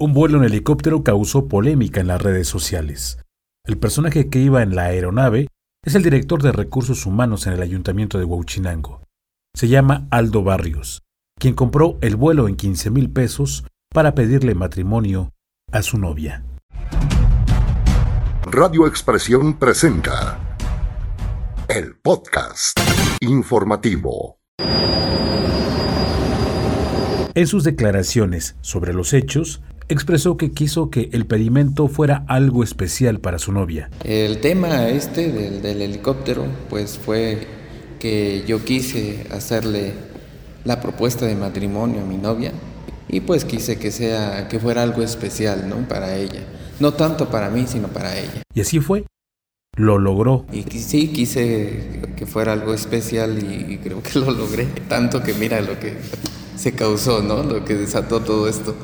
Un vuelo en helicóptero causó polémica en las redes sociales. El personaje que iba en la aeronave es el director de recursos humanos en el ayuntamiento de Huachinango. Se llama Aldo Barrios, quien compró el vuelo en 15 mil pesos para pedirle matrimonio a su novia. Radio Expresión presenta el podcast informativo. En sus declaraciones sobre los hechos, expresó que quiso que el pedimento fuera algo especial para su novia. El tema este del, helicóptero, pues fue que yo quise hacerle la propuesta de matrimonio a mi novia y pues quise que sea que fuera algo especial, ¿no? Para ella. No tanto para mí, sino para ella. Y así fue. Lo logró. Y sí, quise que fuera algo especial y creo que lo logré. Tanto que mira lo que se causó, ¿no? Lo que desató todo esto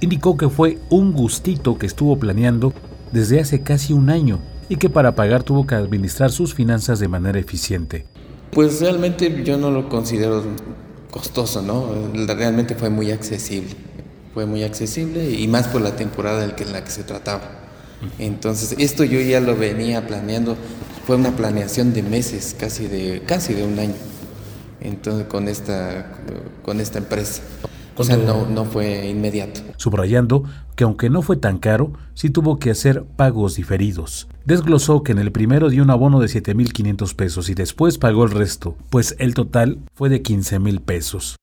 indicó que fue un gustito que estuvo planeando desde hace casi un año y que para pagar tuvo que administrar sus finanzas de manera eficiente. Pues realmente yo no lo considero costoso, ¿no? Realmente fue muy accesible. Fue muy accesible y más por la temporada en la que se trataba. Entonces, esto yo ya lo venía planeando, fue una planeación de meses, casi de casi de un año. Entonces con esta con esta empresa. O sea, no, no fue inmediato. Subrayando que aunque no fue tan caro, sí tuvo que hacer pagos diferidos. Desglosó que en el primero dio un abono de 7.500 pesos y después pagó el resto, pues el total fue de 15.000 pesos.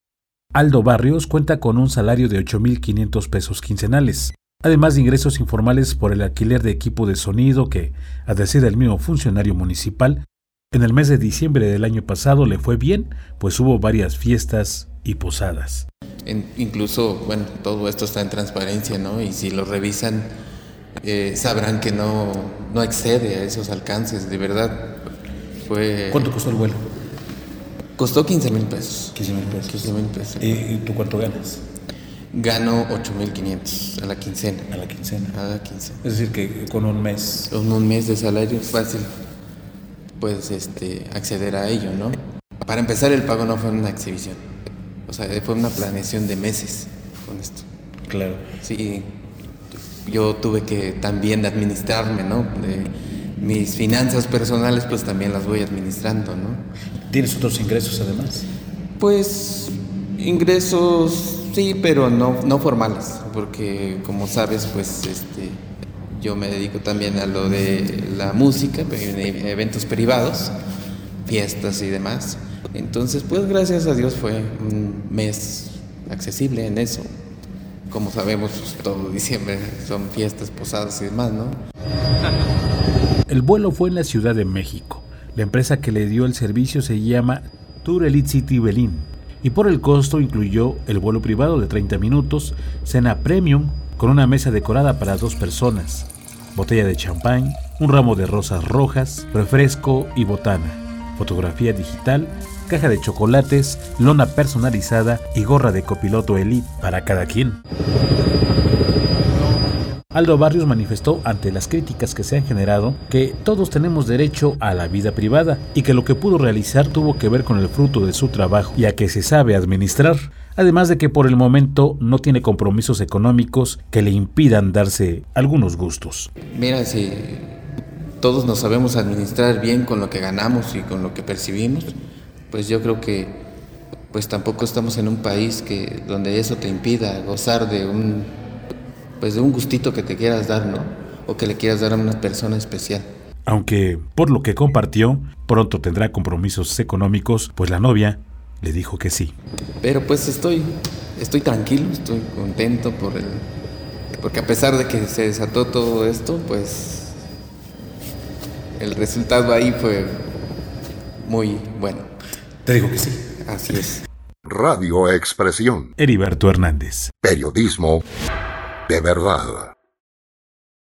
Aldo Barrios cuenta con un salario de 8.500 pesos quincenales, además de ingresos informales por el alquiler de equipo de sonido que, a decir del mismo funcionario municipal, en el mes de diciembre del año pasado le fue bien, pues hubo varias fiestas y posadas incluso, bueno, todo esto está en transparencia, ¿no? Y si lo revisan, eh, sabrán que no, no excede a esos alcances, de verdad. Fue, ¿Cuánto costó el vuelo? Costó 15 mil pesos. 15 mil pesos. 15 mil pesos. ¿Y tú cuánto ganas? Gano 8 mil 500 a la quincena. A la quincena. A la quincena. Es decir, que con un mes. Con un mes de salario fácil, puedes este, acceder a ello, ¿no? Para empezar, el pago no fue una exhibición o sea, fue una planeación de meses con esto. Claro. Sí, yo tuve que también administrarme, ¿no? De mis finanzas personales, pues también las voy administrando, ¿no? ¿Tienes otros ingresos además? Pues ingresos sí, pero no, no formales, porque como sabes, pues este, yo me dedico también a lo de la música, eventos privados, fiestas y demás. Entonces, pues gracias a Dios fue un mes accesible en eso. Como sabemos, pues, todo diciembre son fiestas, posadas y demás, ¿no? El vuelo fue en la Ciudad de México. La empresa que le dio el servicio se llama Tour Elite City Berlin y por el costo incluyó el vuelo privado de 30 minutos, cena premium con una mesa decorada para dos personas, botella de champán, un ramo de rosas rojas, refresco y botana fotografía digital, caja de chocolates, lona personalizada y gorra de copiloto Elite para cada quien. Aldo Barrios manifestó ante las críticas que se han generado que todos tenemos derecho a la vida privada y que lo que pudo realizar tuvo que ver con el fruto de su trabajo y a que se sabe administrar, además de que por el momento no tiene compromisos económicos que le impidan darse algunos gustos. Mira, si todos nos sabemos administrar bien con lo que ganamos y con lo que percibimos, pues yo creo que pues tampoco estamos en un país que donde eso te impida gozar de un pues de un gustito que te quieras dar, ¿no? O que le quieras dar a una persona especial. Aunque por lo que compartió, pronto tendrá compromisos económicos, pues la novia le dijo que sí. Pero pues estoy estoy tranquilo, estoy contento por el porque a pesar de que se desató todo esto, pues el resultado ahí fue muy bueno. Te digo que sí. Así es. Radio Expresión. Heriberto Hernández. Periodismo de verdad.